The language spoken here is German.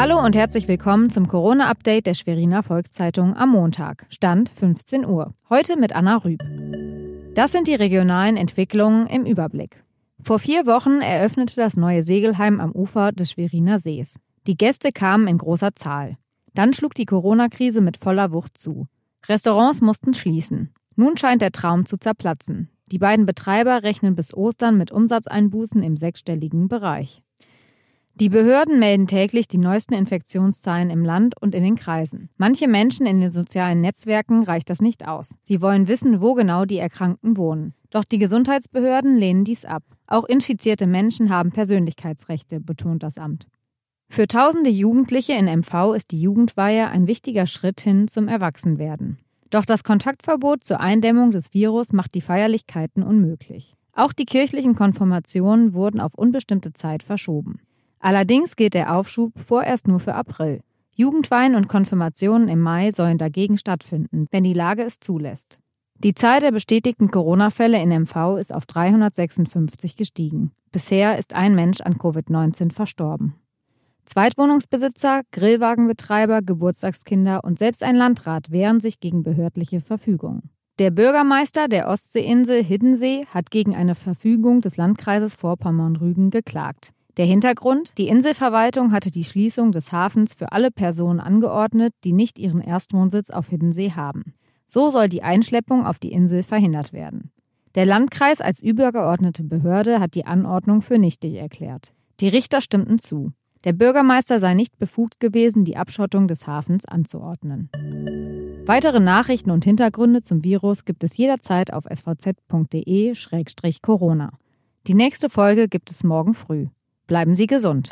Hallo und herzlich willkommen zum Corona-Update der Schweriner Volkszeitung am Montag, Stand 15 Uhr. Heute mit Anna Rüb. Das sind die regionalen Entwicklungen im Überblick. Vor vier Wochen eröffnete das neue Segelheim am Ufer des Schweriner Sees. Die Gäste kamen in großer Zahl. Dann schlug die Corona-Krise mit voller Wucht zu. Restaurants mussten schließen. Nun scheint der Traum zu zerplatzen. Die beiden Betreiber rechnen bis Ostern mit Umsatzeinbußen im sechsstelligen Bereich. Die Behörden melden täglich die neuesten Infektionszahlen im Land und in den Kreisen. Manche Menschen in den sozialen Netzwerken reicht das nicht aus. Sie wollen wissen, wo genau die Erkrankten wohnen. Doch die Gesundheitsbehörden lehnen dies ab. Auch infizierte Menschen haben Persönlichkeitsrechte, betont das Amt. Für tausende Jugendliche in MV ist die Jugendweihe ein wichtiger Schritt hin zum Erwachsenwerden. Doch das Kontaktverbot zur Eindämmung des Virus macht die Feierlichkeiten unmöglich. Auch die kirchlichen Konfirmationen wurden auf unbestimmte Zeit verschoben. Allerdings gilt der Aufschub vorerst nur für April. Jugendweihen und Konfirmationen im Mai sollen dagegen stattfinden, wenn die Lage es zulässt. Die Zahl der bestätigten Corona-Fälle in MV ist auf 356 gestiegen. Bisher ist ein Mensch an Covid-19 verstorben. Zweitwohnungsbesitzer, Grillwagenbetreiber, Geburtstagskinder und selbst ein Landrat wehren sich gegen behördliche Verfügungen. Der Bürgermeister der Ostseeinsel Hiddensee hat gegen eine Verfügung des Landkreises Vorpommern-Rügen geklagt. Der Hintergrund? Die Inselverwaltung hatte die Schließung des Hafens für alle Personen angeordnet, die nicht ihren Erstwohnsitz auf Hiddensee haben. So soll die Einschleppung auf die Insel verhindert werden. Der Landkreis als übergeordnete Behörde hat die Anordnung für nichtig erklärt. Die Richter stimmten zu. Der Bürgermeister sei nicht befugt gewesen, die Abschottung des Hafens anzuordnen. Weitere Nachrichten und Hintergründe zum Virus gibt es jederzeit auf svz.de-corona. Die nächste Folge gibt es morgen früh. Bleiben Sie gesund.